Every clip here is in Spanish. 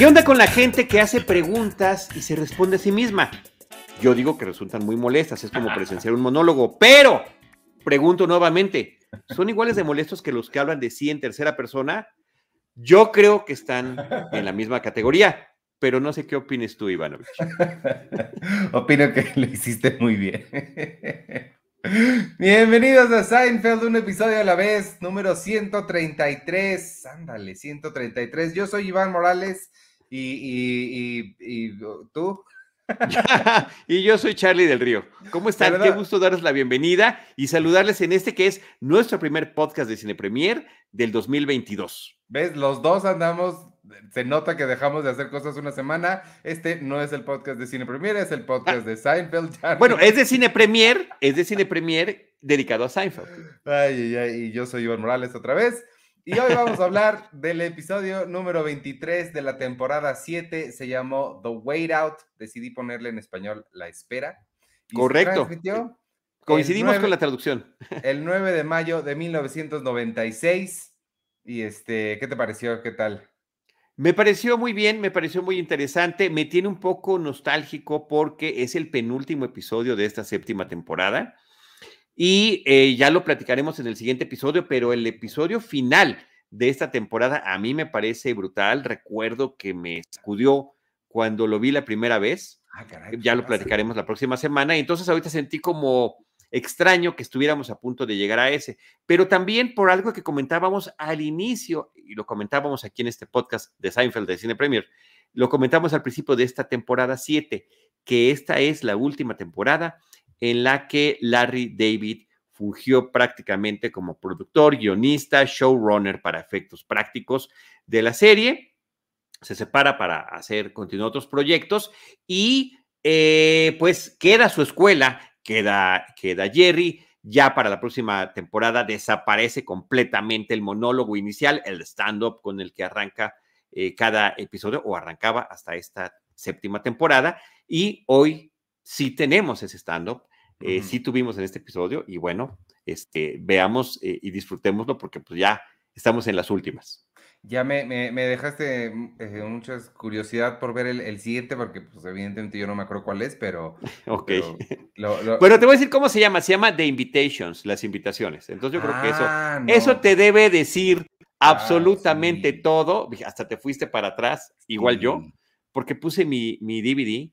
¿Qué onda con la gente que hace preguntas y se responde a sí misma? Yo digo que resultan muy molestas, es como presenciar un monólogo, pero pregunto nuevamente, ¿son iguales de molestos que los que hablan de sí en tercera persona? Yo creo que están en la misma categoría, pero no sé qué opines tú, Ivanovich. Opino que lo hiciste muy bien. Bienvenidos a Seinfeld, un episodio a la vez, número 133. Ándale, 133. Yo soy Iván Morales y, y, tú. y yo soy Charlie del Río. ¿Cómo están? Qué gusto darles la bienvenida y saludarles en este que es nuestro primer podcast de Cine Premier del 2022. ¿Ves? Los dos andamos, se nota que dejamos de hacer cosas una semana. Este no es el podcast de Cine Premier, es el podcast de Seinfeld. Bueno, es de Cine Premier, es de Cine Premier dedicado a Seinfeld. Ay, ay, ay, y yo soy Iván Morales otra vez. Y hoy vamos a hablar del episodio número 23 de la temporada 7. Se llamó The Wait Out. Decidí ponerle en español La Espera. Correcto. Coincidimos con la traducción. El 9 de mayo de 1996. Y este, ¿qué te pareció? ¿Qué tal? Me pareció muy bien, me pareció muy interesante, me tiene un poco nostálgico porque es el penúltimo episodio de esta séptima temporada. Y eh, ya lo platicaremos en el siguiente episodio, pero el episodio final de esta temporada a mí me parece brutal. Recuerdo que me sacudió cuando lo vi la primera vez. Ah, ya lo platicaremos la próxima semana. Y entonces ahorita sentí como extraño que estuviéramos a punto de llegar a ese, pero también por algo que comentábamos al inicio, y lo comentábamos aquí en este podcast de Seinfeld de Cine Premier, lo comentamos al principio de esta temporada 7, que esta es la última temporada en la que Larry David fungió prácticamente como productor, guionista, showrunner para efectos prácticos de la serie. Se separa para hacer, continuar otros proyectos y eh, pues queda su escuela, queda, queda Jerry. Ya para la próxima temporada desaparece completamente el monólogo inicial, el stand-up con el que arranca eh, cada episodio o arrancaba hasta esta séptima temporada. Y hoy sí tenemos ese stand-up eh, sí tuvimos en este episodio y bueno, este, veamos eh, y disfrutémoslo porque pues ya estamos en las últimas. Ya me, me, dejaste mm, eh, mucha curiosidad por ver el, siguiente, porque pues evidentemente yo no me acuerdo cuál es, pero... Ok. Bueno, te voy a decir cómo se llama. Se llama The Invitations, las invitaciones. Entonces yo creo que eso, ah, eso te debe decir ah, absolutamente todo. Hasta te fuiste para atrás, igual yo, porque puse mi, mi DVD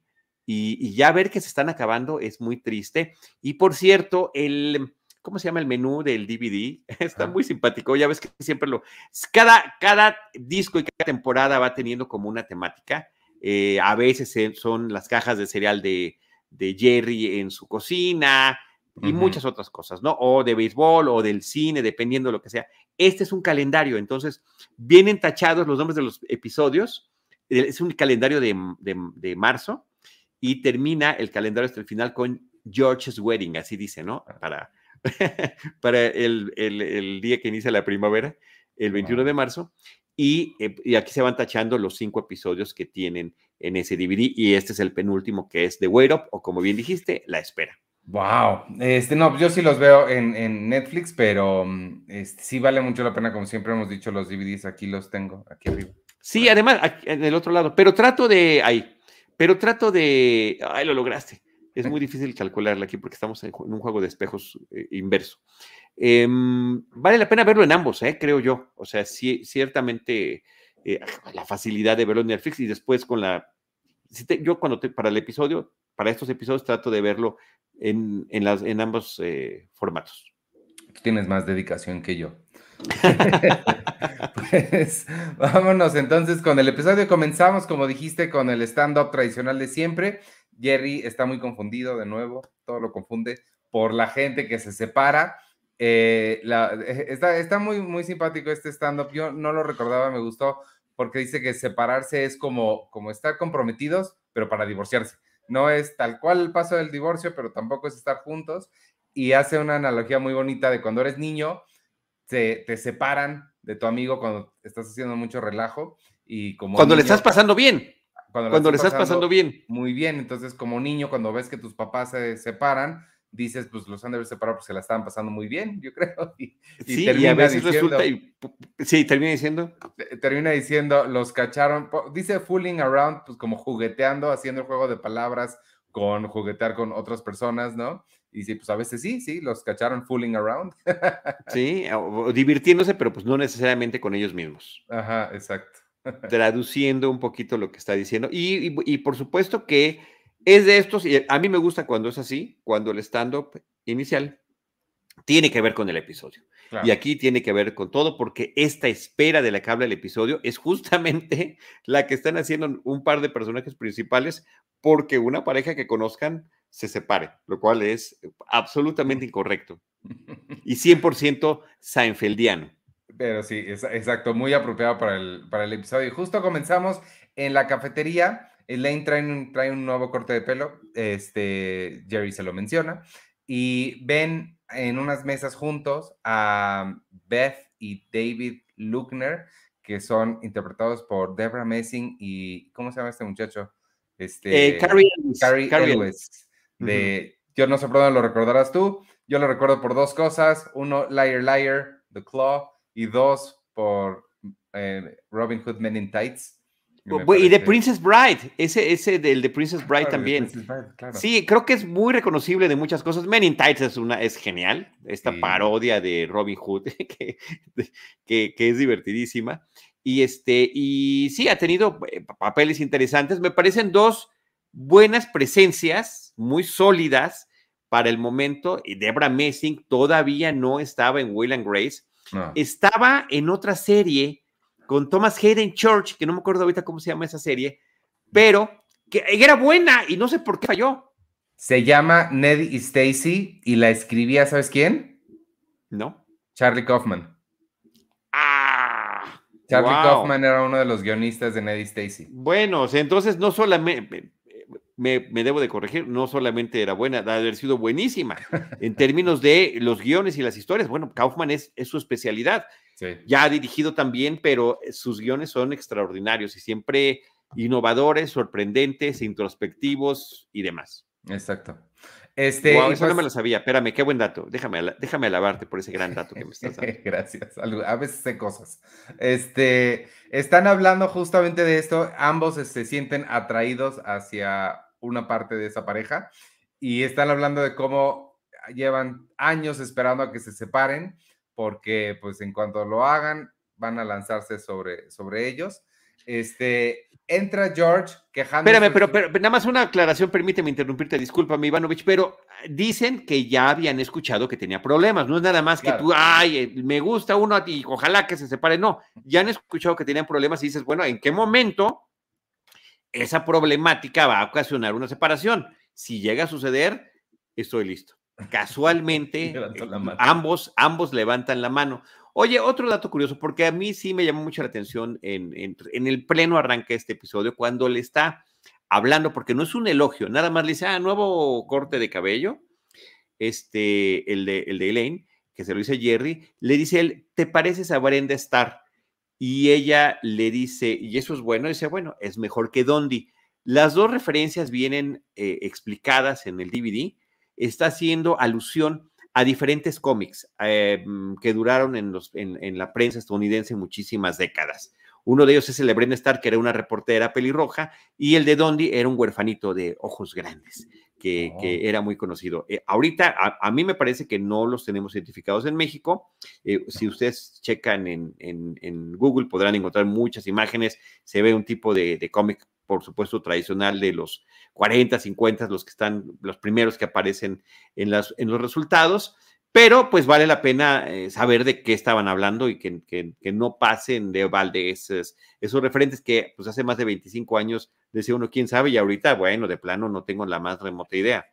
y, ya ver que se están acabando es muy triste. Y por cierto, el, ¿cómo se llama el menú del DVD? Está muy simpático. Ya ves que siempre lo, cada, cada disco y cada temporada va teniendo como una temática. Eh, a veces son las cajas de cereal de, de Jerry en su cocina y muchas otras cosas, ¿no? O de béisbol o del cine, dependiendo de lo que sea. Este es un calendario, entonces vienen tachados los nombres de los episodios. Es un calendario de, de, de marzo y termina el calendario hasta el final con George's Wedding, así dice, ¿no? Para, para el, el, día que inicia la primavera, el 21 de marzo. Y, eh, y, aquí se van tachando los cinco episodios que tienen en ese DVD. Y este es el penúltimo, que es The Wait Up, o como bien dijiste, La Espera. Wow, este no, yo sí los veo en, en Netflix, pero mm, este, sí vale mucho la pena, como siempre hemos dicho, los DVDs aquí los tengo, aquí arriba. Sí, además, en el otro lado, pero trato de, ahí, pero trato de, ay, lo lograste. Es muy difícil calcularla aquí porque estamos en, un juego de espejos eh, inverso. Em, vale la pena verlo en ambos, eh, creo yo. O sea, sí, ciertamente eh, la facilidad de verlo en Netflix y después con la... yo cuando para el episodio, para estos episodios trato de verlo en, en, las, en ambos formatos. Tú tienes más dedicación que yo. pues vámonos entonces con el episodio. Comenzamos, como dijiste, con el stand-up tradicional de siempre. Jerry está muy confundido de nuevo, todo lo confunde por la gente que se separa. Eh, eh, está, está muy, muy simpático este stand-up. Yo no lo recordaba, me gustó, porque dice que separarse es como, como estar comprometidos, pero para divorciarse. No es tal cual el paso del divorcio, pero tampoco es estar juntos. Y hace una analogía muy bonita de cuando eres niño, te separan de tu amigo cuando estás haciendo mucho relajo y como... Cuando le estás pasando bien. Cuando, le estás pasando, bien. Muy bien, entonces como niño, cuando ves que tus papás se separan, dices, pues los han de haber separado porque se la estaban pasando muy bien, yo creo. Y, sí, termina y a veces resulta, y, sí, termina diciendo. Termina diciendo, los cacharon, dice fooling around, pues como jugueteando, haciendo el juego de palabras con juguetear con otras personas, ¿no? Y sí, pues a veces sí, sí, los cacharon fooling around. sí, o, divirtiéndose, pero pues no necesariamente con ellos mismos. Ajá, exacto. Traduciendo un poquito lo que está diciendo. Y, y por supuesto que es de estos, y a mí me gusta cuando es así, cuando el stand-up inicial tiene que ver con el episodio. Y aquí tiene que ver con todo, porque esta espera de la que habla el episodio es justamente la que están haciendo un par de personajes principales, porque una pareja que conozcan se separe, lo cual es absolutamente incorrecto y 100% Seinfeldiano. Pero sí, es, exacto, muy apropiado para el, para el episodio. Y justo comenzamos en la cafetería Elaine trae un, trae un nuevo corte de pelo, este, Jerry se lo menciona, y ven en unas mesas juntos a Beth y David Luckner, que son interpretados por Debra Messing y, ¿cómo se llama este muchacho? Este, eh, Carrie, Elwes. de, Yo no sé por dónde lo recordarás tú, yo lo recuerdo por dos cosas, uno, Liar Liar, The Claw, y dos, por eh, Robin Hood Men in Tights. Y de Princess Bride, ese, ese del de Princess Bride también. Sí, creo que es muy reconocible de muchas cosas. Men in Tights es, una, es genial, esta parodia de Robin Hood, que, que, que, es divertidísima. Y, este, y sí, ha tenido eh, papeles interesantes. Me parecen dos buenas presencias, muy sólidas para el momento. Y Debra Messing todavía no estaba en Will and Grace. Estaba en otra serie con Thomas Hayden Church, que no me acuerdo ahorita cómo se llama esa serie, pero que era buena y no sé por qué falló. Se llama Ned y Stacy y la escribía, ¿sabes quién? No. Charlie Kaufman. Ah. Charlie Kaufman era uno de los guionistas de Ned y Stacy. Bueno, entonces no solamente, me, debo de corregir, no solamente era buena, de haber sido buenísima en términos de los guiones y las historias. Bueno, Kaufman es, es su especialidad. Ya ha dirigido también, pero sus guiones son extraordinarios y siempre innovadores, sorprendentes, introspectivos y demás. Exacto. Este, eso no pues me lo sabía. Espérame, qué buen dato. Déjame, déjame alabarte por ese gran dato que me estás dando. Gracias. A veces sé cosas. Este, están hablando justamente de esto. Ambos se este, sienten atraídos hacia una parte de esa pareja y están hablando de cómo llevan años esperando a que se separen porque pues en cuanto lo hagan van a lanzarse sobre, sobre ellos. Este, entra George quejando. Espérame, pero, pero, nada más una aclaración, permíteme interrumpirte, discúlpame Ivanovich, pero dicen que ya habían escuchado que tenía problemas, no es nada más que tú, ay, eh, me gusta uno a ti, ojalá que se separe, no, ya han escuchado que tenían problemas y dices, bueno, ¿en qué momento esa problemática va a ocasionar una separación? Si llega a suceder, estoy listo. Casualmente, ambos, ambos levantan la mano. Oye, otro dato curioso, porque a mí sí me llamó mucho la atención en, en, el pleno arranque de este episodio, cuando le está hablando, porque no es un elogio, nada más le dice, ah, nuevo corte de cabello, este, el de, el de Elaine, que se lo dice Jerry, le dice él, ¿te pareces a Brenda Starr? Y ella le dice, y eso es bueno, dice, bueno, es mejor que Dondi. Las dos referencias vienen eh, explicadas en el DVD está haciendo alusión a diferentes cómics eh, mm, que duraron en, los, en, la prensa estadounidense muchísimas décadas. Uno de ellos es el de Brenda Stark, que era una reportera pelirroja, y el de Dondi era un huerfanito de ojos grandes, que, oh. era muy conocido. Eh, ahorita, a, mí me parece que no los tenemos identificados en México. Eh, si ustedes checan en, en, Google, podrán encontrar muchas imágenes. Se ve un tipo de, de cómic, por supuesto, tradicional de los 40, 50, los que están, los primeros que aparecen en, las, en los resultados, pero pues vale la pena eh, saber de qué estaban hablando y que, que, no pasen de balde esos, esos, referentes que pues hace más de 25 años decía uno, quién sabe, y ahorita, bueno, de plano no tengo la más remota idea.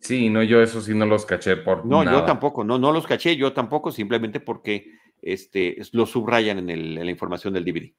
Sí, no, yo eso sí no los caché por No, yo tampoco, no, no los caché, yo tampoco, simplemente porque este, lo subrayan en, el, en la información del DVD.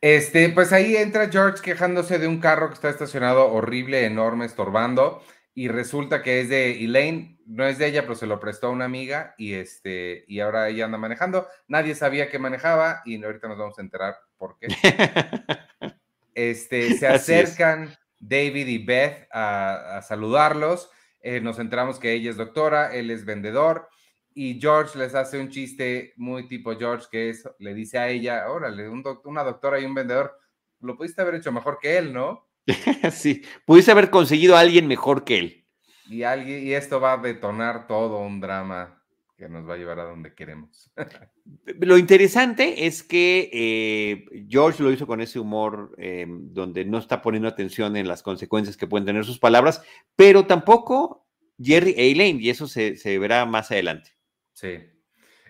Este, pues ahí entra George quejándose de un carro que está estacionado horrible, enorme, estorbando, y resulta que es de Elaine, no es de ella, pero se lo prestó a una amiga, y este, y ahora ella anda manejando. Nadie sabía que manejaba, y ahorita nos vamos a enterar por qué. Este, se acercan David y Beth a, saludarlos. eh, nos enteramos que ella es doctora, él es vendedor, y George les hace un chiste muy tipo George, que es, le dice a ella, órale, un una doctora y un vendedor, lo pudiste haber hecho mejor que él, ¿no? sí, pudiste haber conseguido a alguien mejor que él. Y, alguien, y esto va a detonar todo un drama que nos va a llevar a donde queremos. Lo interesante es que eh, George lo hizo con ese humor eh, donde no está poniendo atención en las consecuencias que pueden tener sus palabras, pero tampoco Jerry Elaine, y eso se, verá más adelante. Sí.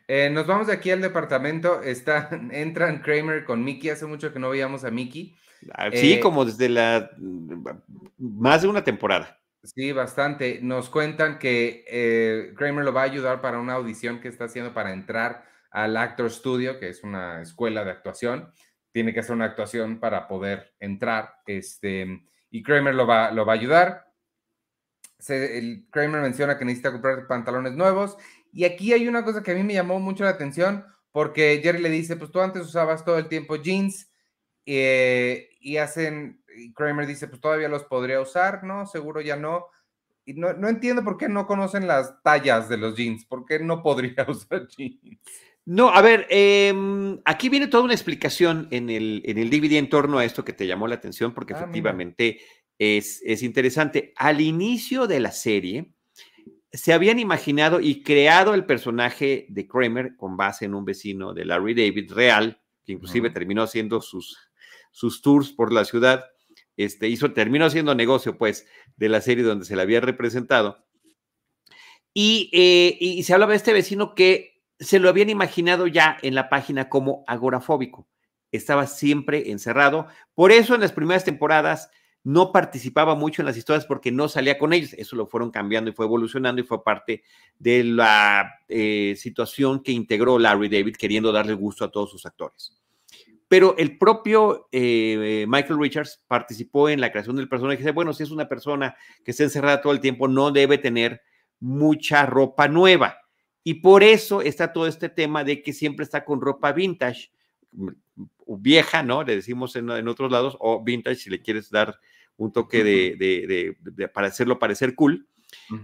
Eh, nos vamos de aquí al departamento. Está, entran Kramer con Mickey. Hace mucho que no veíamos a Mickey. Ah, sí, como desde la más de una temporada. Sí, bastante. Nos cuentan que eh, Kramer lo va a ayudar para una audición que está haciendo para entrar al Actor Studio, que es una escuela de actuación. Tiene que hacer una actuación para poder entrar. Este, y Kramer lo va, lo va a ayudar. el, Kramer menciona que necesita comprar pantalones nuevos. Y aquí hay una cosa que a mí me llamó mucho la atención, porque Jerry le dice, pues tú antes usabas todo el tiempo jeans eh, y hacen y Kramer dice, pues todavía los podría usar, ¿no? Seguro ya no. Y no, entiendo por qué no conocen las tallas de los jeans, por qué no podría usar jeans. No, a ver, em, aquí viene toda una explicación en el, en el DVD en torno a esto que te llamó la atención, porque ah, efectivamente es, es, interesante. Al inicio de la serie, se habían imaginado y creado el personaje de Kramer con base en un vecino de Larry David real, que inclusive terminó haciendo sus, sus tours por la ciudad este, hizo, terminó haciendo negocio, pues, de la serie donde se la había representado. Y, eh, y, se hablaba de este vecino que se lo habían imaginado ya en la página como agorafóbico. Estaba siempre encerrado. Por eso en las primeras temporadas no participaba mucho en las historias porque no salía con ellos. Eso lo fueron cambiando y fue evolucionando y fue parte de la eh, situación que integró Larry David queriendo darle gusto a todos sus actores. Pero el propio eh, Michael Richards participó en la creación del personaje. Dice, bueno, si es una persona que está encerrada todo el tiempo, no debe tener mucha ropa nueva. Y por eso está todo este tema de que siempre está con ropa vintage, mm, vieja, ¿no? Le decimos en, otros lados, o vintage si le quieres dar un toque de, para hacerlo parecer cool.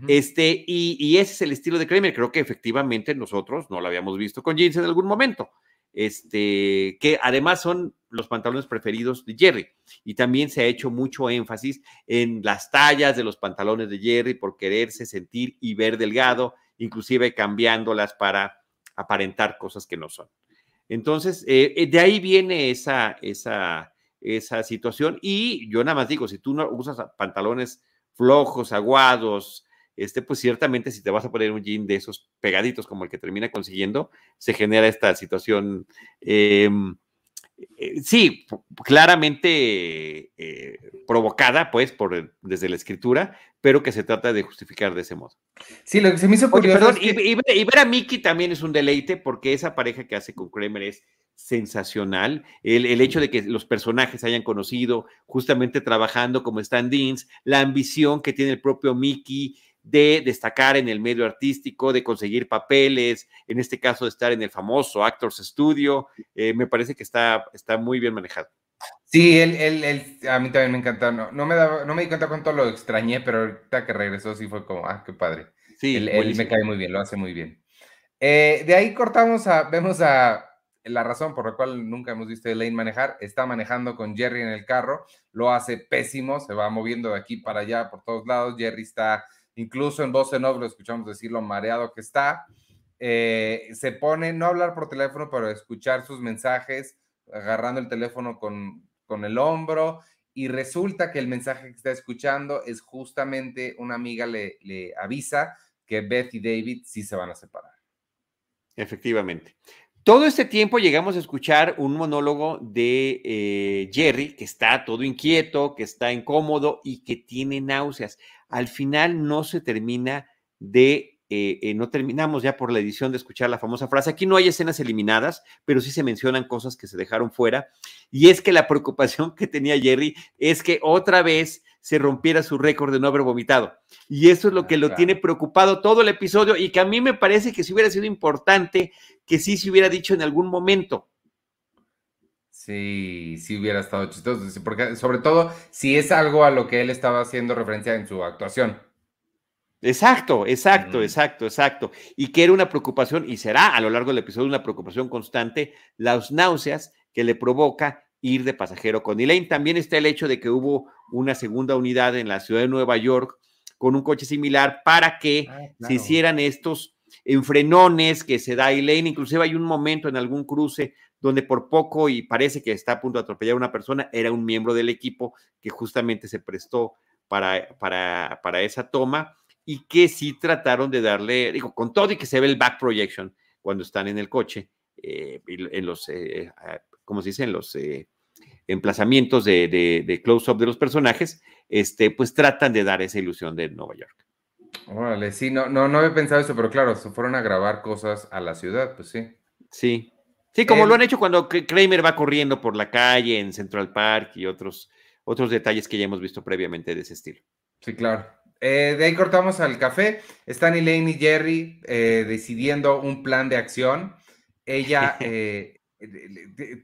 Este, y, y, ese es el estilo de Kramer. Creo que efectivamente nosotros no lo habíamos visto con jeans en algún momento este, que además son los pantalones preferidos de Jerry. Y también se ha hecho mucho énfasis en las tallas de los pantalones de Jerry por quererse sentir y ver delgado, inclusive cambiándolas para aparentar cosas que no son. Entonces, eh, eh, de ahí viene esa, esa, esa situación. Y yo nada más digo, si tú no usas pantalones flojos, aguados, este, pues ciertamente si te vas a poner un jean de esos pegaditos como el que termina consiguiendo, se genera esta situación. Em, eh, sí, claramente eh, provocada, pues, por desde la escritura, pero que se trata de justificar de ese modo. Sí, lo que se me hizo curioso. perdón, y, ver a Mickey también es un deleite, porque esa pareja que hace con Kramer es sensacional. El, el, hecho de que los personajes hayan conocido justamente trabajando como stand-ins, la ambición que tiene el propio Mickey, de destacar en el medio artístico, de conseguir papeles, en este caso de estar en el famoso Actors Studio, eh, me parece que está, está muy bien manejado. Sí, él, él, a mí también me encanta, no, no, me no me di cuenta cuánto lo extrañé, pero ahorita que regresó sí fue como, ah, qué padre. Sí, él, me cae muy bien, lo hace muy bien. Eh, de ahí cortamos a, vemos a la razón por la cual nunca hemos visto a Elaine manejar, está manejando con Jerry en el carro, lo hace pésimo, se va moviendo de aquí para allá por todos lados, Jerry está incluso en voz en off lo escuchamos decir lo mareado que está. Eh, se pone, no hablar por teléfono, pero escuchar sus mensajes, agarrando el teléfono con, con el hombro, y resulta que el mensaje que está escuchando es justamente una amiga le, le avisa que Beth y David sí se van a separar. Efectivamente. Todo este tiempo llegamos a escuchar un monólogo de eh, Jerry que está todo inquieto, que está incómodo y que tiene náuseas. Al final no se termina de, eh, eh, no terminamos ya por la edición de escuchar la famosa frase. Aquí no hay escenas eliminadas, pero sí se mencionan cosas que se dejaron fuera. Y es que la preocupación que tenía Jerry es que otra vez se rompiera su récord de no haber vomitado. Y eso es lo que lo tiene preocupado todo el episodio y que a mí me parece que si hubiera sido importante que sí se hubiera dicho en algún momento. Sí, sí hubiera estado chistoso, porque sobre todo si es algo a lo que él estaba haciendo referencia en su actuación. Exacto, exacto, exacto, exacto. Y que era una preocupación, y será a lo largo del episodio una preocupación constante, las náuseas que le provoca ir de pasajero con Elaine. También está el hecho de que hubo una segunda unidad en la ciudad de Nueva York con un coche similar para que ah, se hicieran estos enfrenones que se da Elaine. Inclusive hay un momento en algún cruce donde por poco y parece que está a punto de atropellar a una persona, era un miembro del equipo que justamente se prestó para, para, para esa toma y que sí trataron de darle, digo, con todo y que se ve el back projection cuando están en el coche, eh, en los, eh, como se dice, en los eh, emplazamientos de, de, close-up de los personajes, este, pues tratan de dar esa ilusión de Nueva York. Órale, sí, no, no, no había pensado eso, pero claro, se fueron a grabar cosas a la ciudad, pues sí. Sí, sí, como lo han hecho cuando Kramer va corriendo por la calle en Central Park y otros, otros detalles que ya hemos visto previamente de ese estilo. Sí, claro. Eh, de ahí cortamos al café. Están Elaine y Jerry eh, decidiendo un plan de acción. Ella eh,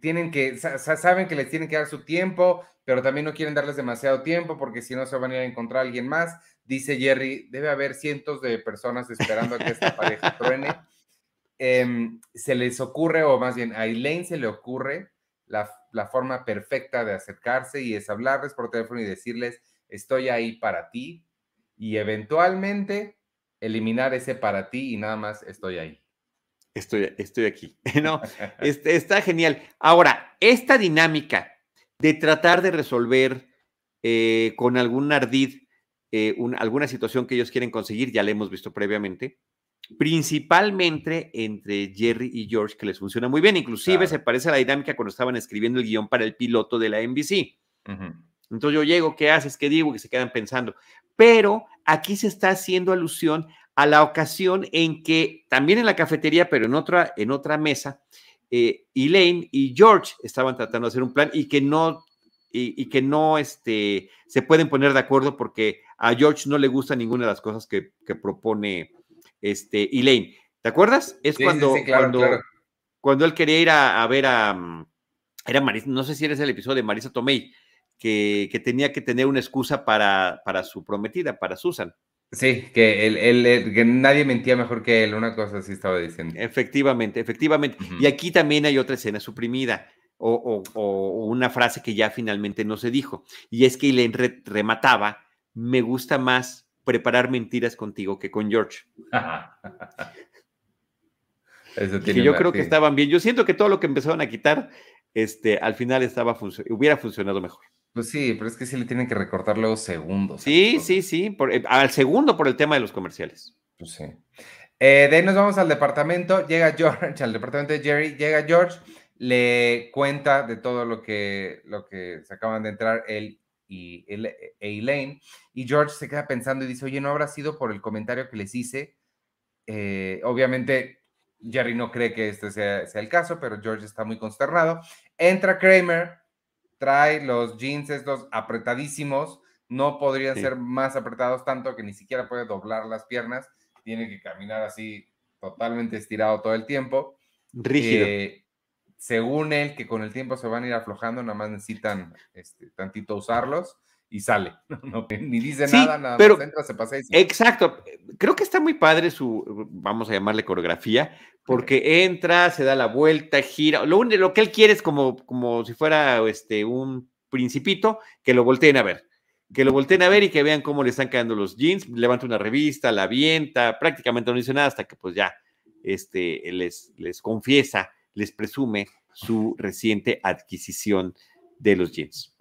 tienen que, saben que les tienen que dar su tiempo, pero también no quieren darles demasiado tiempo porque si no se van a ir a encontrar a alguien más. Dice Jerry, debe haber cientos de personas esperando a que esta pareja truene. Em, se les ocurre, o más bien a Elaine se le ocurre la, la, forma perfecta de acercarse y es hablarles por teléfono y decirles, estoy ahí para ti y eventualmente eliminar ese para ti y nada más estoy ahí. Estoy, estoy aquí. no, está genial. Ahora, esta dinámica de tratar de resolver eh, con algún ardid eh, alguna situación que ellos quieren conseguir, ya la hemos visto previamente, principalmente entre Jerry y George, que les funciona muy bien. Inclusive se parece a la dinámica cuando estaban escribiendo el guion para el piloto de la NBC. Entonces yo llego, ¿qué haces? ¿Qué digo? Que se quedan pensando. Pero aquí se está haciendo alusión a la ocasión en que también en la cafetería, pero en otra, en otra mesa, eh, Elaine y George estaban tratando de hacer un plan y que no y, que no este, se pueden poner de acuerdo porque a George no le gusta ninguna de las cosas que, propone este, Elaine. ¿Te acuerdas? Es cuando, cuando, cuando él quería ir a, ver a, mm, era Marisa, no sé si eres el episodio de Marisa Tomei, que, que, tenía que tener una excusa para, para su prometida, para Susan. Sí, que, él, que nadie mentía mejor que él, una cosa así estaba diciendo. Efectivamente, efectivamente. Y aquí también hay otra escena suprimida o, una frase que ya finalmente no se dijo. Y es que le remataba, me gusta más preparar mentiras contigo que con George. Eso tiene yo creo que estaban bien. Yo siento que todo lo que empezaron a quitar, este, al final estaba hubiera funcionado mejor. Pues sí, pero es que sí le tienen que recortar luego segundos. Sí, sí, sí, eh, al segundo por el tema de los comerciales. Pues sí. Eh, de ahí nos vamos al departamento, llega George, al departamento de Jerry, llega George, le cuenta de todo lo que, lo que se acaban de entrar él y e Elaine, y George se queda pensando y dice, oye, ¿no habrá sido por el comentario que les hice? Eh, obviamente, Jerry no cree que este sea, sea el caso, pero George está muy consternado. Entra Kramer, trae los jeans estos apretadísimos, no podrían ser más apretados tanto que ni siquiera puede doblar las piernas, tiene que caminar así totalmente estirado todo el tiempo. Rígido. Eh, según él, que con el tiempo se van a ir aflojando, nada más necesitan este, tantito usarlos y sale. ni dice nada, nada pero, más entra, se pasa y Exacto. Creo que está muy padre su, vamos a llamarle coreografía, porque entra, se da la vuelta, gira. Lo, lo que él quiere es como, como si fuera este, un principito, que lo volteen a ver. Que lo volteen a ver y que vean cómo le están quedando los jeans. Levanta una revista, la avienta, prácticamente no dice nada hasta que pues ya este, les, les confiesa, les presume su reciente adquisición de los jeans.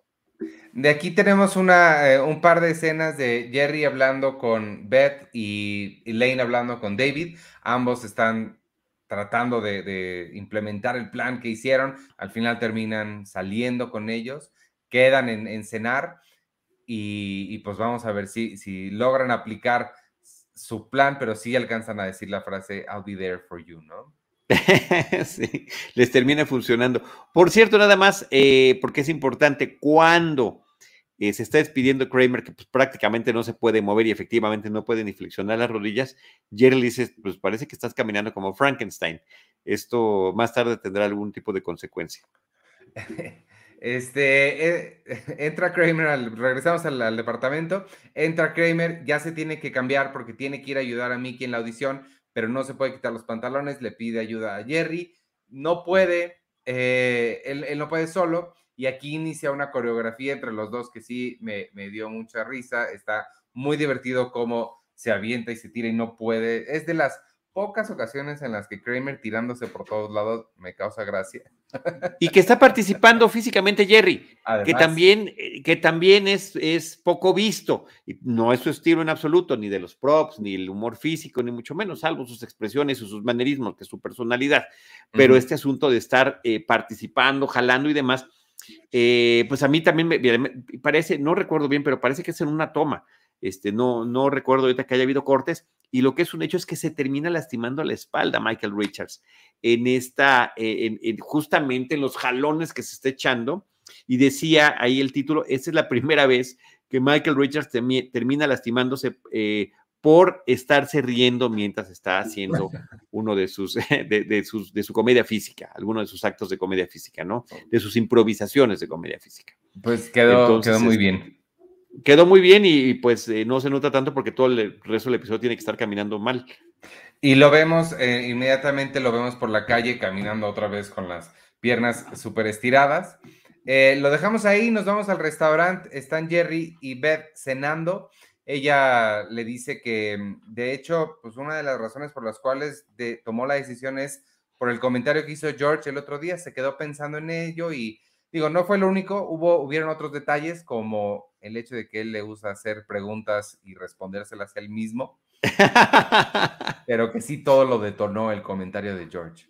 De aquí tenemos una, eh, un par de escenas de Jerry hablando con Beth y Elaine hablando con David. Ambos están tratando de, implementar el plan que hicieron. Al final terminan saliendo con ellos, quedan en, cenar y, pues vamos a ver si, si logran aplicar su plan, pero sí alcanzan a decir la frase I'll be there for you, ¿no? les termina funcionando. Por cierto, nada más, eh, porque es importante, cuando eh, se está despidiendo Kramer, que pues, prácticamente no se puede mover y efectivamente no puede ni flexionar las rodillas, Jerry le dice, pues parece que estás caminando como Frankenstein. Esto más tarde tendrá algún tipo de consecuencia. Este, eh, entra Kramer, regresamos al, departamento, entra Kramer, ya se tiene que cambiar porque tiene que ir a ayudar a Mickey en la audición, pero no se puede quitar los pantalones, le pide ayuda a Jerry, no puede, eh, él, no puede solo, y aquí inicia una coreografía entre los dos que sí me, me dio mucha risa, está muy divertido cómo se avienta y se tira y no puede, es de las pocas ocasiones en las que Kramer tirándose por todos lados me causa gracia. Y que está participando físicamente Jerry, que también, eh, que también es, es poco visto. No es su estilo en absoluto, ni de los props, ni el humor físico, ni mucho menos, salvo sus expresiones y sus manerismos, que es su personalidad. Pero este asunto de estar eh, participando, jalando y demás, eh, pues a mí también me, parece, no recuerdo bien, pero parece que es en una toma. Este, no, no recuerdo ahorita que haya habido cortes, y lo que es un hecho es que se termina lastimando la espalda Michael Richards en esta, eh, en, justamente en los jalones que se está echando, y decía ahí el título, esta es la primera vez que Michael Richards termina lastimándose eh, por estarse riendo mientras está haciendo uno de sus, de, sus, de su comedia física, alguno de sus actos de comedia física, ¿no? De sus improvisaciones de comedia física. Pues quedó, quedó muy bien quedó muy bien y, pues eh, no se nota tanto porque todo el resto del episodio tiene que estar caminando mal. Y lo vemos, eh, inmediatamente lo vemos por la calle caminando otra vez con las piernas súper estiradas. Eh, lo dejamos ahí, nos vamos al restaurante, están Jerry y Beth cenando. Ella le dice que, de hecho, pues una de las razones por las cuales tomó la decisión es por el comentario que hizo George el otro día, se quedó pensando en ello y digo, no fue lo único, hubo, hubieron otros detalles como el hecho de que él le usa hacer preguntas y respondérselas él mismo, pero que sí todo lo detonó el comentario de George.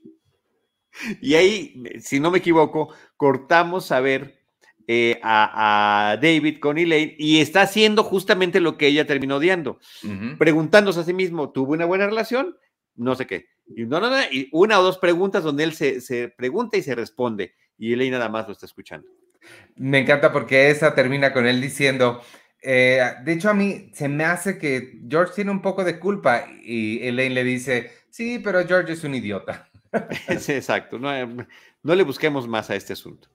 Y ahí, si no me equivoco, cortamos a ver eh, a, David con Elaine y está haciendo justamente lo que ella terminó odiando, preguntándose a sí mismo, ¿tuvo una buena relación? No sé qué. Y, no, no, no, y una o dos preguntas donde él se, se pregunta y se responde y Elaine nada más lo está escuchando. Me encanta porque esa termina con él diciendo, eh, de hecho a mí se me hace que George tiene un poco de culpa y Elaine le dice, sí, pero George es un idiota. sí, exacto, no, no, le busquemos más a este asunto.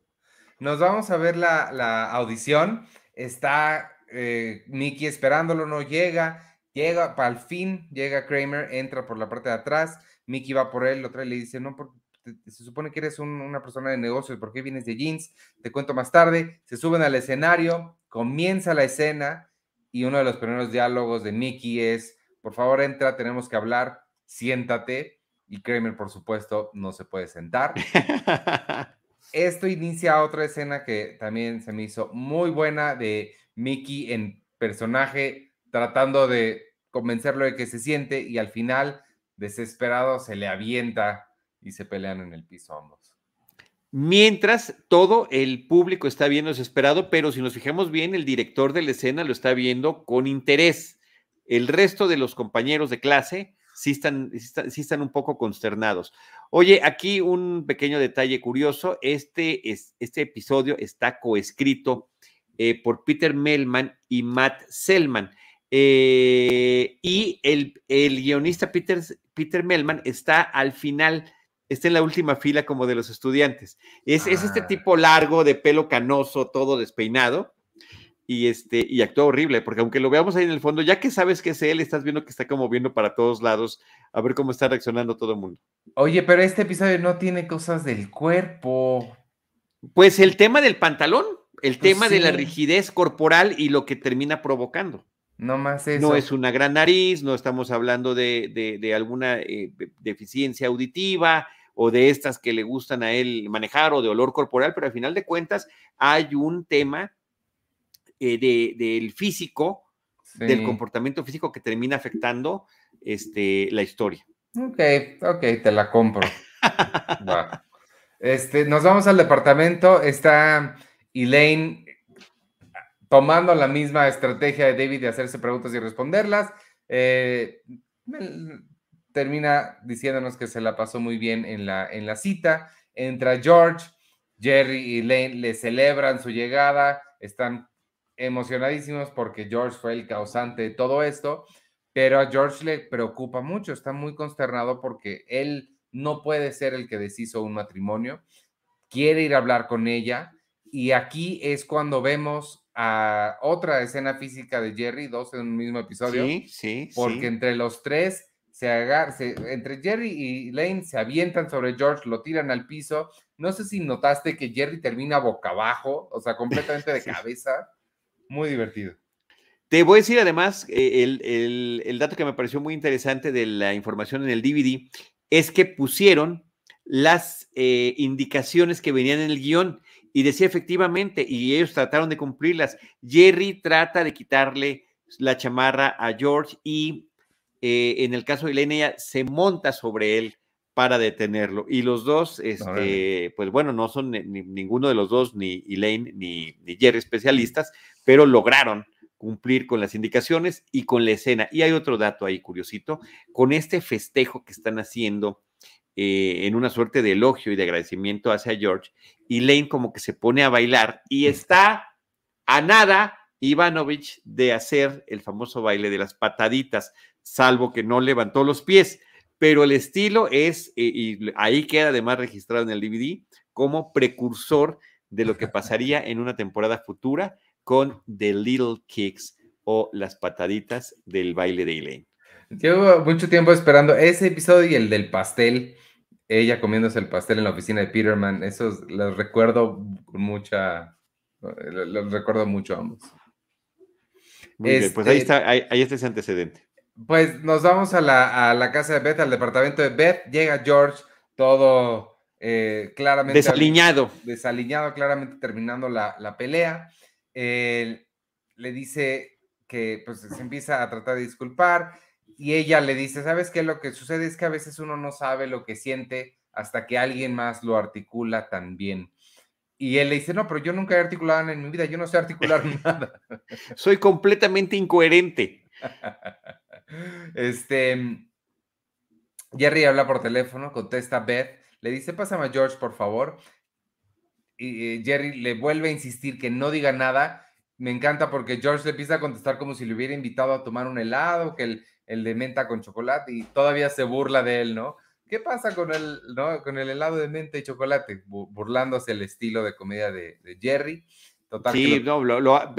Nos vamos a ver la, audición, está eh, Mickey esperándolo, no llega, llega, para el fin llega Kramer, entra por la parte de atrás, Mickey va por él, lo trae y le dice, no, por, se supone que eres una persona de negocios, ¿por qué vienes de jeans? Te cuento más tarde. Se suben al escenario, comienza la escena y uno de los primeros diálogos de Mickey es, por favor entra, tenemos que hablar, siéntate. Y Kramer, por supuesto, no se puede sentar. Esto inicia otra escena que también se me hizo muy buena de Mickey en personaje tratando de convencerlo de que se siente y al final, desesperado, se le avienta y se pelean en el piso ambos. Mientras todo el público está viendo desesperado, pero si nos fijamos bien, el director de la escena lo está viendo con interés. El resto de los compañeros de clase sí están, sí están, un poco consternados. Oye, aquí un pequeño detalle curioso. Este, es, este episodio está coescrito eh, por Peter Melman y Matt Selman. Eh, y el, el guionista Peter, Peter Melman está al final está en la última fila como de los estudiantes. Es, este ah. tipo largo, de pelo canoso, todo despeinado, y, este, y actúa horrible, porque aunque lo veamos ahí en el fondo, ya que sabes que es él, estás viendo que está como viendo para todos lados, a ver cómo está reaccionando todo el mundo. Oye, pero este episodio no tiene cosas del cuerpo. Pues el tema del pantalón, el pues tema de la rigidez corporal y lo que termina provocando. No más eso. No es una gran nariz, no estamos hablando de, alguna eh, deficiencia auditiva, o de estas que le gustan a él manejar o de olor corporal, pero al final de cuentas hay un tema eh, del físico, del comportamiento físico que termina afectando este, la historia. Ok, ok, te la compro. este, nos vamos al departamento, está Elaine tomando la misma estrategia de David de hacerse preguntas y responderlas. Eh, termina diciéndonos que se la pasó muy bien en la, en la cita. Entra George, Jerry y Lane le celebran su llegada, están emocionadísimos porque George fue el causante de todo esto, pero a George le preocupa mucho, está muy consternado porque él no puede ser el que deshizo un matrimonio, quiere ir a hablar con ella Y aquí es cuando vemos a otra escena física de Jerry, dos en un mismo episodio. Sí, sí. Porque entre los tres se agarran, entre Jerry y Lane se avientan sobre George, lo tiran al piso. No sé si notaste que Jerry termina boca abajo, o sea, completamente de cabeza. Muy divertido. Te voy a decir además, eh, el, dato que me pareció muy interesante de la información en el DVD es que pusieron las eh, indicaciones que venían en el guion y decía efectivamente, y ellos trataron de cumplirlas. Jerry trata de quitarle la chamarra a George y eh, en el caso de Elaine, ella se monta sobre él para detenerlo. Y los dos, este, pues bueno, no son ninguno de los dos, ni Elaine ni, ni Jerry especialistas, pero lograron cumplir con las indicaciones y con la escena. Y hay otro dato ahí curiosito, con este festejo que están haciendo eh, en una suerte de elogio y de agradecimiento hacia George, y Lane como que se pone a bailar y está a nada Ivanovich de hacer el famoso baile de las pataditas, salvo que no levantó los pies, pero el estilo es, eh, y ahí queda además registrado en el DVD, como precursor de lo que pasaría en una temporada futura con The Little Kicks o las pataditas del baile de Elaine. Llevo mucho tiempo esperando ese episodio y el del pastel, ella comiéndose el pastel en la oficina de Peterman, esos los recuerdo con mucha, los recuerdo mucho ambos. Muy bien, pues ahí este está, ahí, está ese antecedente. Pues nos vamos a la, a la, casa de Beth, al departamento de Beth, llega George, todo eh, claramente... Desaliñado. Desaliñado, claramente terminando la, la pelea. le dice que pues se empieza a tratar de disculpar y ella le dice, ¿sabes qué? Lo que sucede es que a veces uno no sabe lo que siente hasta que alguien más lo articula también. Y él le dice, no, pero yo nunca he articulado en mi vida, yo no sé articular nada. Soy completamente incoherente. este, Jerry habla por teléfono, contesta Beth, le dice, pásame a George, por favor. Y eh, Jerry le vuelve a insistir que no diga nada. Me encanta porque George le empieza a contestar como si le hubiera invitado a tomar un helado, que el, el de menta con chocolate y todavía se burla de él, ¿no? ¿Qué pasa con el, ¿no? con el helado de menta y chocolate? Burlándose el estilo de comedia de, Jerry. Total sí, no, lo,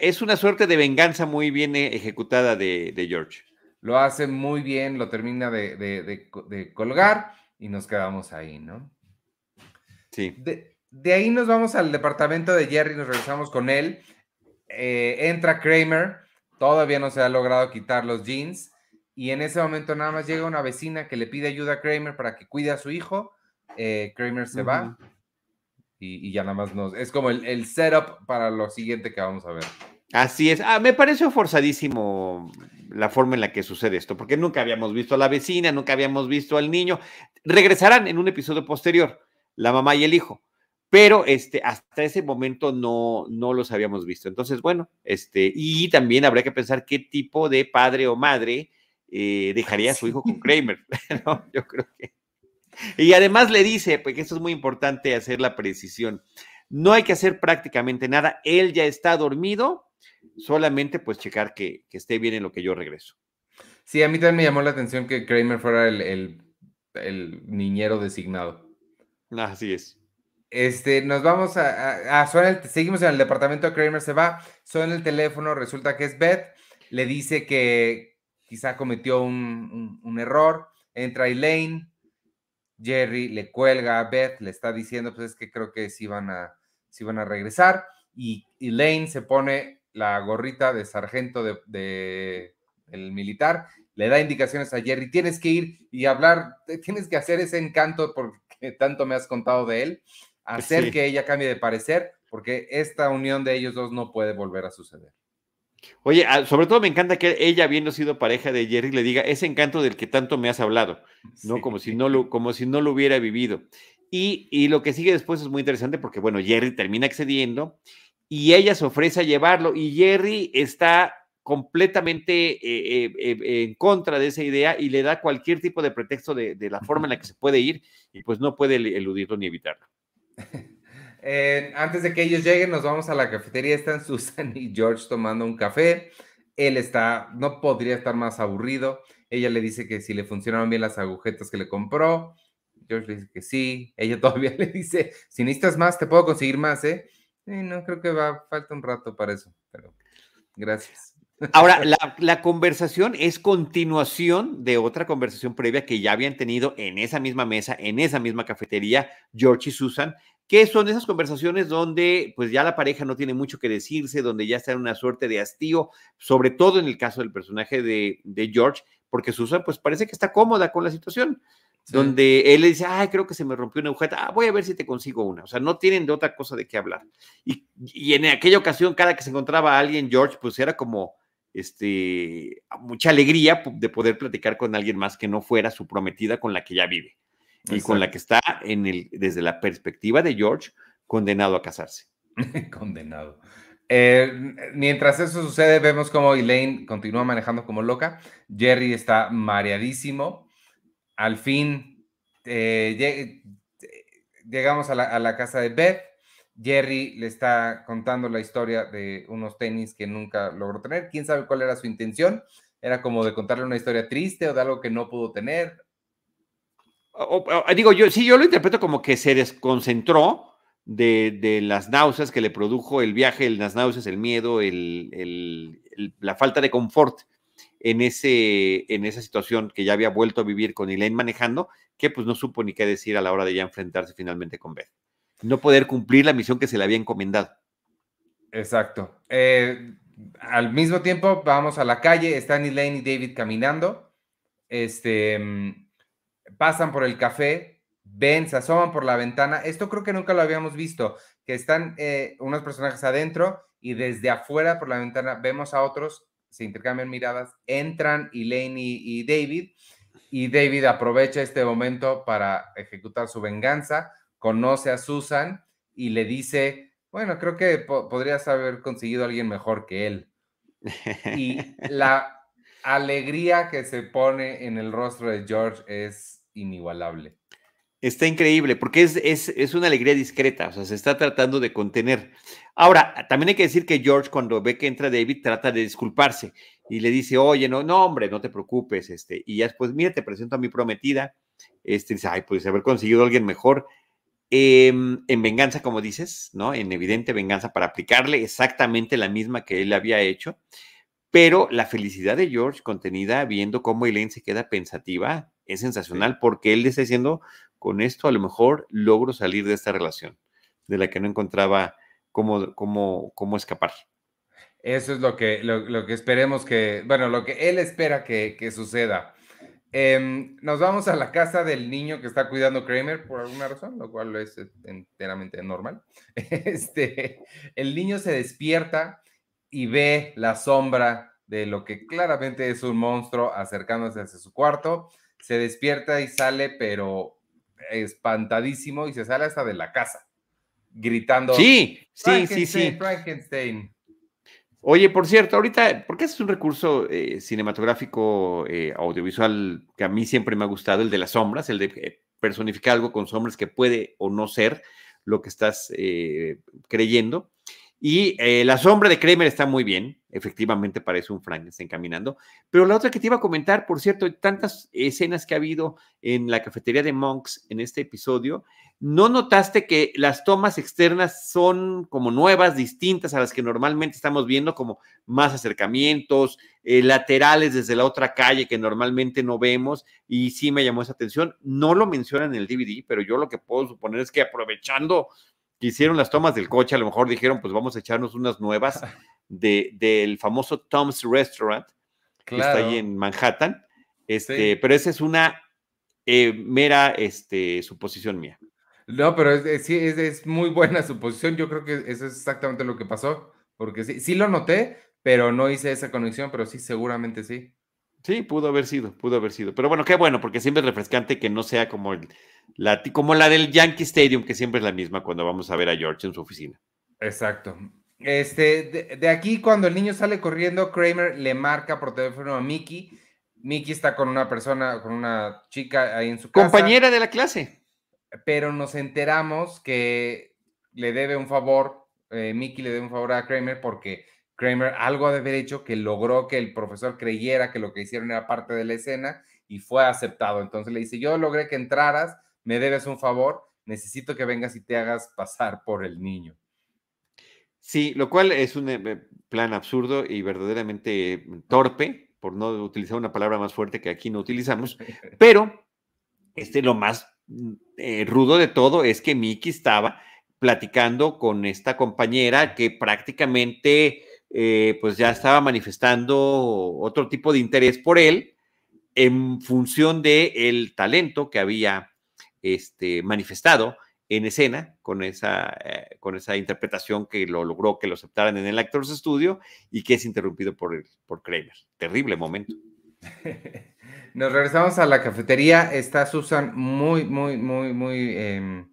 es una suerte de venganza muy bien eh, ejecutada de, George. Lo hace muy bien, lo termina de, colgar y nos quedamos ahí, ¿no? Sí. De, ahí nos vamos al departamento de Jerry, nos regresamos con él. Eh, entra Kramer, Todavía no se ha logrado quitar los jeans. Y en ese momento nada más llega una vecina que le pide ayuda a Kramer para que cuide a su hijo. Eh, Kramer se va. Y, ya nada más nos. Es como el, setup para lo siguiente que vamos a ver. Así es. Ah, me pareció forzadísimo la forma en la que sucede esto, porque nunca habíamos visto a la vecina, nunca habíamos visto al niño. Regresarán en un episodio posterior, la mamá y el hijo pero este, hasta ese momento no, no los habíamos visto. Entonces, bueno, este, y también habría que pensar qué tipo de padre o madre eh, dejaría a su hijo con Kramer, ¿no? Yo creo que. Y además le dice, porque esto es muy importante hacer la precisión, no hay que hacer prácticamente nada, él ya está dormido, solamente pues checar que, esté bien en lo que yo regreso. Sí, a mí también me llamó la atención que Kramer fuera el, el niñero designado. Así es. Este, nos vamos a, a, seguimos en el departamento de Kramer, se va, suena el teléfono, resulta que es Beth, le dice que quizá cometió un, error, entra Elaine, Jerry le cuelga a Beth, le está diciendo, pues es que creo que sí van a, sí van a regresar, y Elaine se pone la gorrita de sargento de, de, del militar, le da indicaciones a Jerry, tienes que ir y hablar, tienes que hacer ese encanto porque tanto me has contado de él hacer que ella cambie de parecer, porque esta unión de ellos dos no puede volver a suceder. Oye, ah, sobre todo me encanta que ella, habiendo sido pareja de Jerry, le diga ese encanto del que tanto me has hablado, ¿no? Como, si no lo, como si no lo hubiera vivido. Y, y, lo que sigue después es muy interesante porque, bueno, Jerry termina accediendo y ella se ofrece a llevarlo y Jerry está completamente eh, eh, eh, en contra de esa idea y le da cualquier tipo de pretexto de, de la forma en la que se puede ir y pues no puede eludirlo ni evitarlo. Eh, antes de que ellos lleguen, nos vamos a la cafetería. Están Susan y George tomando un café. Él está, no podría estar más aburrido. Ella le dice que si le funcionaron bien las agujetas que le compró. George le dice que sí. Ella todavía le dice, si necesitas más, te puedo conseguir más, ¿eh? no, creo que va, falta un rato para eso, pero gracias. Ahora, la, conversación es continuación de otra conversación previa que ya habían tenido en esa misma mesa, en esa misma cafetería, George y Susan, que son esas conversaciones donde pues ya la pareja no tiene mucho que decirse, donde ya está en una suerte de hastío, sobre todo en el caso del personaje de, de George, porque Susan pues parece que está cómoda con la situación donde él le dice, ay, creo que se me rompió una agujeta, ah, voy a ver si te consigo una. O sea, no tienen de otra cosa de qué hablar. Y, y en aquella ocasión, cada que se encontraba alguien, George, pues era como este, mucha alegría de poder platicar con alguien más que no fuera su prometida con la que ya vive y con la que está en el, desde la perspectiva de George, condenado a casarse. condenado. Eh, mientras eso sucede, vemos como Elaine continúa manejando como loca. Jerry está mareadísimo al fin eh, llegamos a la, casa de Beth. Jerry le está contando la historia de unos tenis que nunca logró tener. ¿Quién sabe cuál era su intención? ¿Era como de contarle una historia triste o de algo que no pudo tener? Digo, yo sí, yo lo interpreto como que se desconcentró de, las náuseas que le produjo el viaje, las náuseas, el miedo, la falta de confort en, ese, en esa situación que ya había vuelto a vivir con Elaine manejando, que pues no supo ni qué decir a la hora de ya enfrentarse finalmente con Beth. No poder cumplir la misión que se le había encomendado. Exacto. Eh, al mismo tiempo, vamos a la calle, están Elaine y David caminando, este, mm, pasan por el café, ven, se asoman por la ventana. Esto creo que nunca lo habíamos visto, que están eh, unos personajes adentro y desde afuera por la ventana vemos a otros se intercambian miradas, entran Elaine y, David, y David aprovecha este momento para ejecutar su venganza, conoce a Susan y le dice, bueno, creo que podrías haber conseguido a alguien mejor que él. Y la alegría que se pone en el rostro de George es inigualable. Está increíble, porque es, es, una alegría discreta, o sea, se está tratando de contener. Ahora, también hay que decir que George, cuando ve que entra David, trata de disculparse y le dice, oye, no, no, hombre, no te preocupes, este, y ya después, mira, te presento a mi prometida, este, dice, ay, pues haber conseguido a alguien mejor, em, en venganza, como dices, ¿no? En evidente venganza para aplicarle exactamente la misma que él había hecho, pero la felicidad de George contenida viendo cómo Elaine se queda pensativa es sensacional porque él está diciendo, con esto a lo mejor logro salir de esta relación, de la que no encontraba cómo, cómo, cómo escapar. Eso es lo que, lo, que esperemos que, bueno, lo que él espera que, suceda. Em, nos vamos a la casa del niño que está cuidando Kramer por alguna razón, lo cual es enteramente normal. Este, el niño se despierta y ve la sombra de lo que claramente es un monstruo acercándose hacia su cuarto. Se despierta y sale, pero espantadísimo y se sale hasta de la casa, gritando. Sí, sí, sí, sí. Frankenstein. Oye, por cierto, ahorita, porque es un recurso eh, cinematográfico, eh, audiovisual, que a mí siempre me ha gustado, el de las sombras, el de eh, personificar algo con sombras que puede o no ser lo que estás creyendo. Y la sombra de Kramer está muy bien, efectivamente parece un Frankenstein caminando. Pero la otra que te iba a comentar, por cierto, tantas escenas que ha habido en la cafetería de Monks en este episodio, ¿no notaste que las tomas externas son como nuevas, distintas a las que normalmente estamos viendo, como más acercamientos, eh, laterales desde la otra calle que normalmente no vemos? Y sí me llamó esa atención. No lo mencionan en el DVD, pero yo lo que puedo suponer es que aprovechando que hicieron las tomas del coche, a lo mejor dijeron, pues vamos a echarnos unas nuevas del famoso Tom's Restaurant, que está ahí en Manhattan. Este, Pero esa es una eh, mera este, suposición mía. No, pero es, sí, es, muy buena suposición. Yo creo que eso es exactamente lo que pasó, porque sí, sí lo noté, pero no hice esa conexión, pero sí, seguramente sí. Sí, pudo haber sido, pudo haber sido. Pero bueno, qué bueno, porque siempre es refrescante que no sea como, la, como la del Yankee Stadium, que siempre es la misma cuando vamos a ver a George en su oficina. Exacto. Este, de, aquí, cuando el niño sale corriendo, Kramer le marca por teléfono a Mickey. Mickey está con una persona, con una chica ahí en su casa. Compañera de la clase. Pero nos enteramos que le debe un favor, eh, Mickey le debe un favor a Kramer porque Kramer algo ha de haber hecho que logró que el profesor creyera que lo que hicieron era parte de la escena y fue aceptado. Entonces le dice, yo logré que entraras, me debes un favor, necesito que vengas y te hagas pasar por el niño. Sí, lo cual es un eh, plan absurdo y verdaderamente torpe, por no utilizar una palabra más fuerte que aquí no utilizamos, pero este, lo más mm, eh, rudo de todo es que Mickey estaba platicando con esta compañera que prácticamente eh, pues ya estaba manifestando otro tipo de interés por él en función de el talento que había este, manifestado en escena con esa, eh, con esa interpretación que lo logró que lo aceptaran en el Actors Studio y que es interrumpido por, por Kramer. Terrible momento. Nos regresamos a la cafetería. Está Susan muy, muy, muy, muy eh,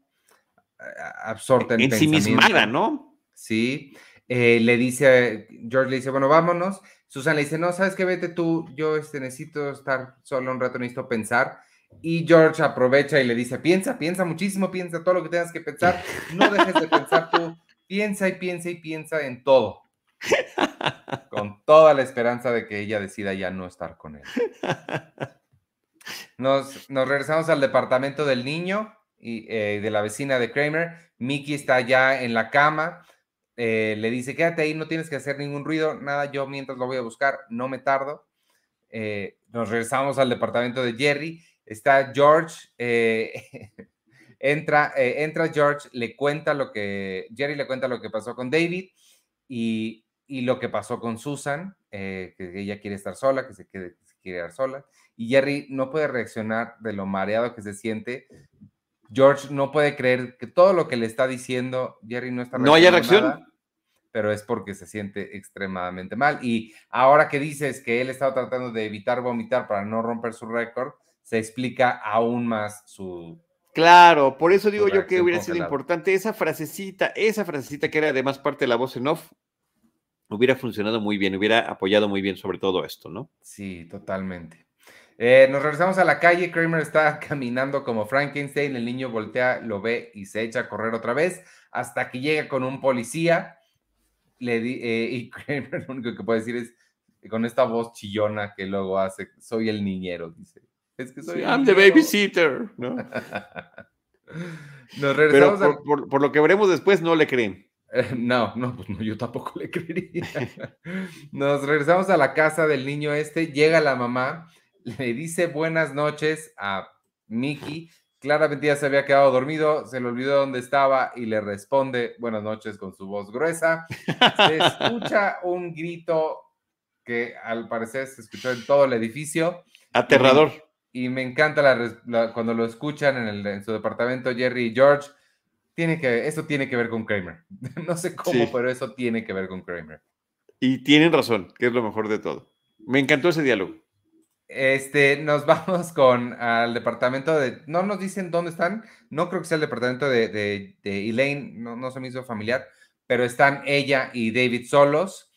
absorta en Ensimismada, ¿no? Sí. Eh, le dice, George le dice, bueno, vámonos. Susan le dice, no, ¿sabes qué? Vete tú, yo este, necesito estar solo un rato, necesito pensar. Y George aprovecha y le dice, piensa, piensa muchísimo, piensa todo lo que tengas que pensar, no dejes de pensar tú, piensa y piensa y piensa en todo. Con toda la esperanza de que ella decida ya no estar con él. Nos, nos regresamos al departamento del niño y eh, de la vecina de Kramer. Mickey está ya en la cama. Eh, le dice, quédate ahí, no tienes que hacer ningún ruido, nada, yo mientras lo voy a buscar, no me tardo. Eh, nos regresamos al departamento de Jerry está George, eh, entra, entra George, le cuenta lo que, Jerry le cuenta lo que pasó con David y, lo que pasó con Susan, que ella quiere estar sola, que se, quiere quedar sola, y Jerry no puede reaccionar de lo mareado que se siente. George no puede creer que todo lo que le está diciendo, Jerry no está No hay reacción. pero es porque se siente extremadamente mal. Y ahora que dices que él estaba tratando de evitar vomitar para no romper su récord, se explica aún más su... Claro, por eso digo yo que hubiera sido importante esa frasecita, esa frasecita que era además parte de la voz en off, hubiera funcionado muy bien, hubiera apoyado muy bien sobre todo esto, ¿no? Sí, totalmente. Eh, nos regresamos a la calle, Kramer está caminando como Frankenstein, el niño voltea, lo ve y se echa a correr otra vez hasta que llega con un policía le eh, y Kramer lo único que puede decir es con esta voz chillona que luego hace, soy el niñero, dice. Es que soy. I'm the babysitter, ¿no? Nos regresamos Pero por, lo que veremos después, no le creen. no, no, pues no, yo tampoco le creería. Nos regresamos a la casa del niño este, llega la mamá, le dice buenas noches a Mickey, claramente ya se había quedado dormido, se le olvidó dónde estaba y le responde buenas noches con su voz gruesa. Se escucha un grito que al parecer se escuchó en todo el edificio. Aterrador y me encanta la, cuando lo escuchan en, el, en, su departamento Jerry y George. Tiene que, eso tiene que ver con Kramer. no sé cómo, pero eso tiene que ver con Kramer. Y tienen razón, que es lo mejor de todo. Me encantó ese diálogo. Este, nos vamos con al departamento de. No nos dicen dónde están. No creo que sea el departamento de, de, Elaine. No, no se me hizo familiar. Pero están ella y David solos.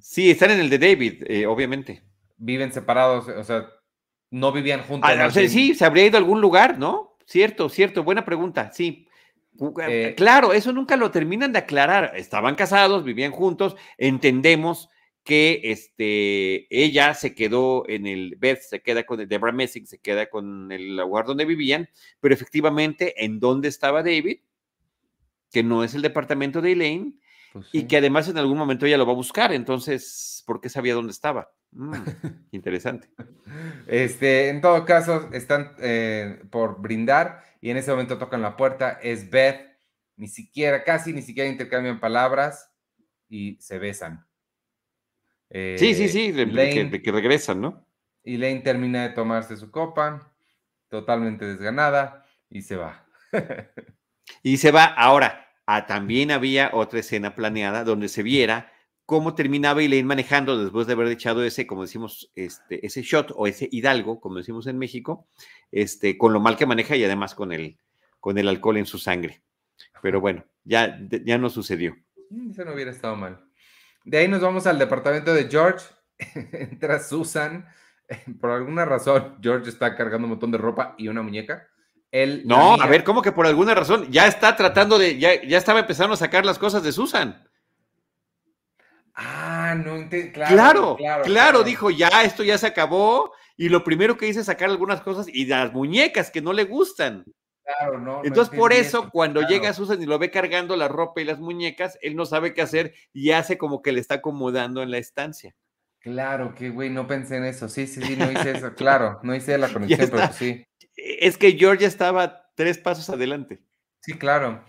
Sí, están en el de David, eh, obviamente. Viven separados. O sea, no vivían juntos. Ah, sí, se habría ido a algún lugar, ¿no? Cierto, cierto, buena pregunta, sí. Eh, claro, eso nunca lo terminan de aclarar. Estaban casados, vivían juntos, entendemos que este, ella se quedó en el Beth, se queda con el Debra Messing, se queda con el lugar donde vivían, pero efectivamente, ¿en dónde estaba David? Que no es el departamento de Elaine, pues y que además en algún momento ella lo va a buscar, entonces, ¿por qué sabía dónde estaba? Mm, interesante. Este, en todo caso, están eh, por brindar y en ese momento tocan la puerta. Es Beth, ni siquiera, casi ni siquiera intercambian palabras y se besan. Sí, sí, sí, de, que, regresan, ¿no? Y Lane termina de tomarse su copa, totalmente desganada, y se va. y se va. Ahora, ah, también había otra escena planeada donde se viera cómo terminaba Elaine manejando después de haber echado ese, como decimos, este, ese shot o ese hidalgo, como decimos en México, este, con lo mal que maneja y además con el, con el alcohol en su sangre. Pero bueno, ya, ya no sucedió. Mm, eso no hubiera estado mal. De ahí nos vamos al departamento de George. Entra Susan. Por alguna razón, George está cargando un montón de ropa y una muñeca. Él, no, a ver, ¿cómo que por alguna razón? Ya está tratando de, ya, ya estaba empezando a sacar las cosas de Susan. Ah, no claro, claro, claro, dijo, ya, esto ya se acabó. Y lo primero que hice es sacar algunas cosas y las muñecas que no le gustan. Claro, no. Entonces, por eso, cuando llega Susan y lo ve cargando la ropa y las muñecas, él no sabe qué hacer y hace como que le está acomodando en la estancia. Claro, que güey, no pensé en eso. Sí, sí, sí, no hice eso. Claro, no hice la conexión, pero sí. Es que George estaba tres pasos adelante. Sí, claro.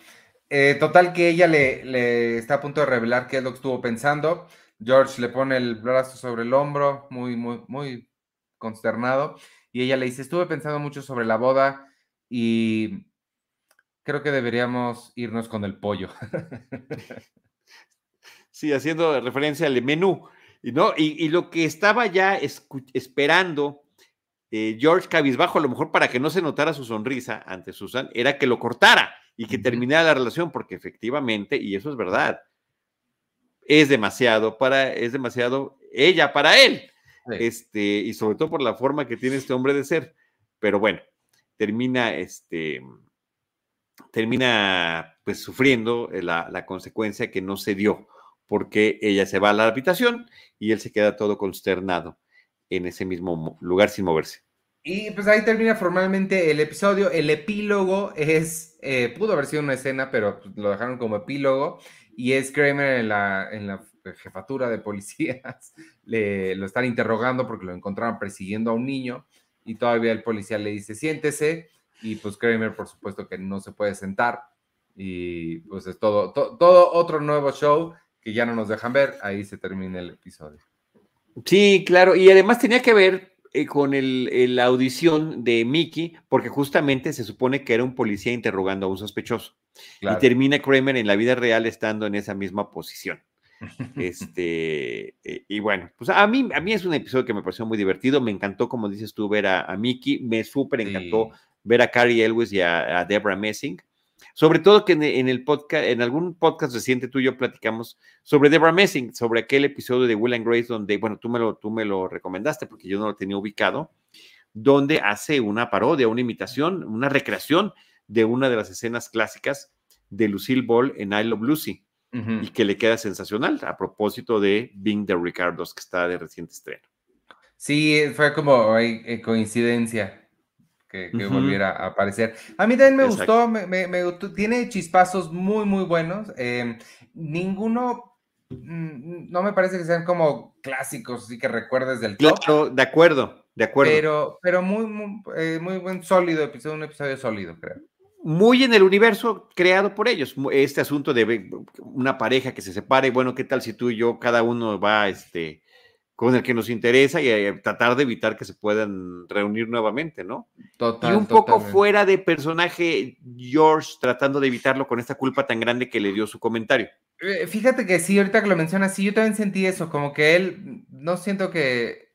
Eh, total que ella le, le, está a punto de revelar qué es lo que estuvo pensando. George le pone el brazo sobre el hombro, muy, muy, muy consternado. Y ella le dice, estuve pensando mucho sobre la boda y creo que deberíamos irnos con el pollo. Sí, haciendo referencia al menú. Y, ¿no? y, lo que estaba ya esperando eh, George Cabizbajo, a lo mejor para que no se notara su sonrisa ante Susan, era que lo cortara y que terminara la relación, porque efectivamente, y eso es verdad, es demasiado para, es demasiado ella para él. Este, y sobre todo por la forma que tiene este hombre de ser. Pero bueno, termina, este, termina pues sufriendo la, la consecuencia que no se dio, porque ella se va a la habitación y él se queda todo consternado en ese mismo lugar sin moverse. Y pues ahí termina formalmente el episodio. El epílogo es, eh, pudo haber sido una escena, pero pues, lo dejaron como epílogo. Y es Kramer en la, en la jefatura de policías. Le, lo están interrogando porque lo encontraron persiguiendo a un niño. Y todavía el policía le dice, siéntese. Y pues Kramer, por supuesto, que no se puede sentar. Y pues es todo, todo otro nuevo show que ya no nos dejan ver. Ahí se termina el episodio. Sí, claro. Y además tenía que ver eh, con el, la audición de Mickey, porque justamente se supone que era un policía interrogando a un sospechoso. Y termina Kramer en la vida real estando en esa misma posición. Este, eh, y bueno, pues a mí, a mí es un episodio que me pareció muy divertido. Me encantó, como dices tú, ver a, Mickey. Me súper encantó ver a Carrie Elwes y a, a Deborah Messing. Sobre todo que en, el podcast, en algún podcast reciente tú y yo platicamos sobre Deborah Messing, sobre aquel episodio de Will and Grace donde, bueno, tú me lo, tú me lo recomendaste porque yo no lo tenía ubicado, donde hace una parodia, una imitación, una recreación de una de las escenas clásicas de Lucille Ball en I Love Lucy y que le queda sensacional a propósito de Bing de Ricardos que está de reciente estreno. Sí, fue como eh, coincidencia que, volviera a aparecer. A mí también me gustó, me, gustó, tiene chispazos muy, muy buenos. Em, ninguno, mm, no me parece que sean como clásicos, así que recuerdes del top. Claro, de acuerdo, de acuerdo. Pero, pero muy, muy, eh, muy buen, sólido episodio, un episodio sólido, creo muy en el universo creado por ellos. Este asunto de una pareja que se separa y bueno, ¿qué tal si tú y yo, cada uno va este, con el que nos interesa y eh, tratar de evitar que se puedan reunir nuevamente, ¿no? Total, y un poco fuera de personaje George tratando de evitarlo con esta culpa tan grande que le dio su comentario. Eh, fíjate que sí, ahorita que lo mencionas, sí, yo también sentí eso, como que él, no siento que,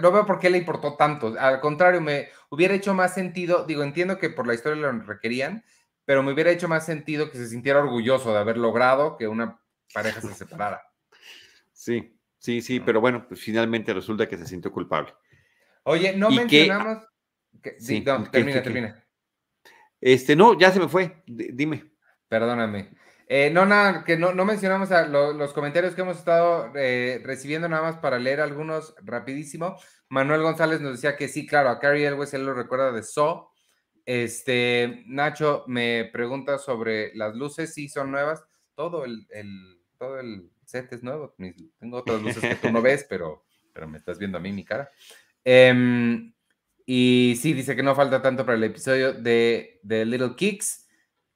no veo por qué le importó tanto, al contrario, me hubiera hecho más sentido, digo, entiendo que por la historia lo requerían, pero me hubiera hecho más sentido que se sintiera orgulloso de haber logrado que una pareja se separara. Sí, Sí, sí, pero bueno, pues finalmente resulta que se sintió culpable. Oye, no mencionamos. sí, termina, termina. Este, no, ya se me fue. dime. Perdóname. Eh, no, nada, que no, no mencionamos los comentarios que hemos estado eh, recibiendo, nada más para leer algunos rapidísimo. Manuel González nos decía que sí, claro, a Carrie Elwes él lo recuerda de So. Este, Nacho me pregunta sobre las luces, sí son nuevas. Todo el, el todo el set es nuevo. Tengo otras luces que tú no ves, pero, pero me estás viendo a mí mi cara. Em, y sí, dice que no falta tanto para el episodio de, de Little Kicks.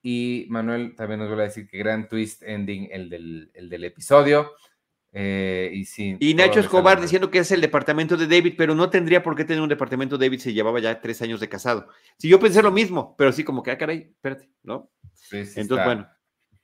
Y Manuel también nos vuelve a decir que gran twist ending el del, el del episodio. Eh, y, sí, y Nacho Escobar diciendo que es el departamento de David, pero no tendría por qué tener un departamento David si llevaba ya tres años de casado. Si yo pensé lo mismo, pero sí como que, ah, caray, espérate, ¿no? Entonces, bueno,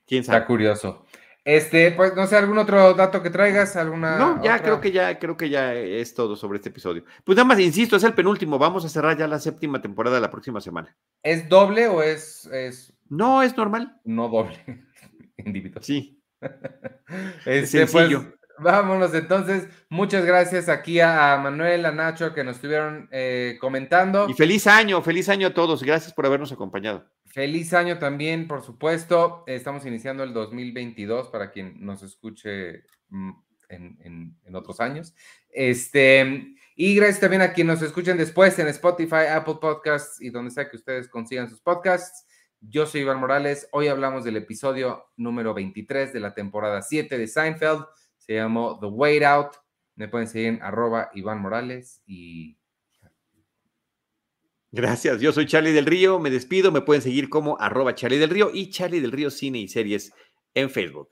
quién sabe. Está curioso. Este, pues no sé, algún otro dato que traigas, alguna. No, ya creo que ya, creo que ya es todo sobre este episodio. Pues nada más, insisto, es el penúltimo. Vamos a cerrar ya la séptima temporada la próxima semana. ¿Es doble o es, es... No, es normal. No doble. Individual. Sí. es este, pues, sencillo. vámonos entonces. Muchas gracias aquí a, Manuel, a Nacho que nos estuvieron eh, comentando. Y feliz año, feliz año a todos. Gracias por habernos acompañado. Feliz año también, por supuesto. Estamos iniciando el 2022 para quien nos escuche mm, en, otros años. Este, Y gracias también a quienes nos escuchen después en Spotify, Apple Podcasts y donde sea que ustedes consigan sus podcasts. Yo soy Iván Morales. Hoy hablamos del episodio número 23 de la temporada 7 de Seinfeld. Se llamó The Wait Out. Me pueden seguir en arroba Iván Morales y... Gracias, yo soy Charlie del Río, me despido, me pueden seguir como arroba Charlie del Río y Charlie del Río Cine y Series en Facebook.